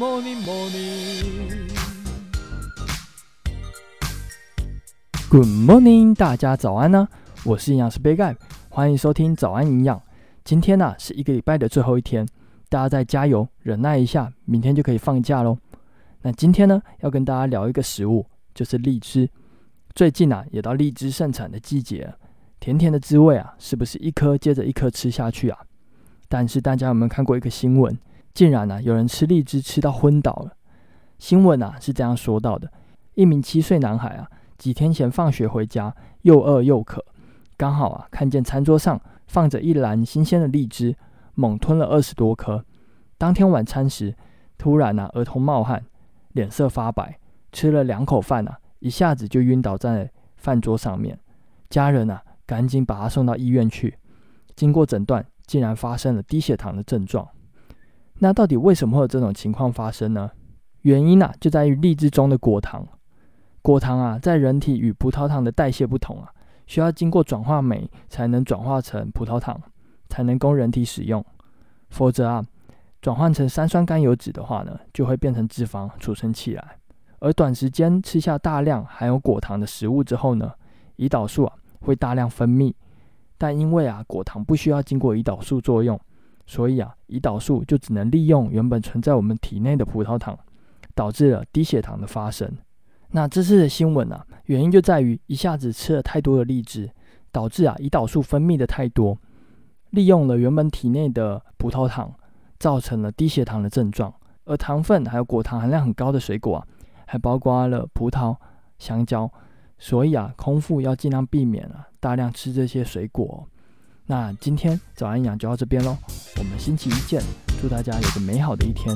morning, morning. Good morning，大家早安呢、我是营养师杯盖，欢迎收听早安营养。今天呢、是一个礼拜的最后一天，大家再加油，忍耐一下，明天就可以放假喽。那今天呢要跟大家聊一个食物，就是荔枝。最近啊也到荔枝盛产的季节，甜甜的滋味啊，是不是一颗接着一颗吃下去啊？但是大家有没有看过一个新闻？竟然啊有人吃荔枝吃到昏倒了。新闻啊是这样说到的：一名七岁男孩啊，几天前放学回家，又饿又渴，刚好啊看见餐桌上放着一篮新鲜的荔枝，猛吞了二十多颗。当天晚餐时，突然啊额头冒汗，脸色发白，吃了两口饭啊，一下子就晕倒在饭桌上面。家人啊赶紧把他送到医院去，经过诊断。竟然发生了低血糖的症状，那到底为什么会有这种情况发生呢？原因啊，就在于荔枝中的果糖。果糖啊，在人体与葡萄糖的代谢不同啊，需要经过转化酶才能转化成葡萄糖，才能供人体使用。否则啊，转换成三酸甘油酯的话呢，就会变成脂肪储存起来。而短时间吃下大量含有果糖的食物之后呢，胰岛素啊会大量分泌。但因为啊，果糖不需要经过胰岛素作用，所以啊，胰岛素就只能利用原本存在我们体内的葡萄糖，导致了低血糖的发生。那这次的新闻啊，原因就在于一下子吃了太多的荔枝，导致啊，胰岛素分泌的太多，利用了原本体内的葡萄糖，造成了低血糖的症状。而糖分还有果糖含量很高的水果啊，还包括了葡萄、香蕉。所以啊，空腹要尽量避免啊，大量吃这些水果。那今天早安营养就到这边喽，我们星期一见，祝大家有个美好的一天。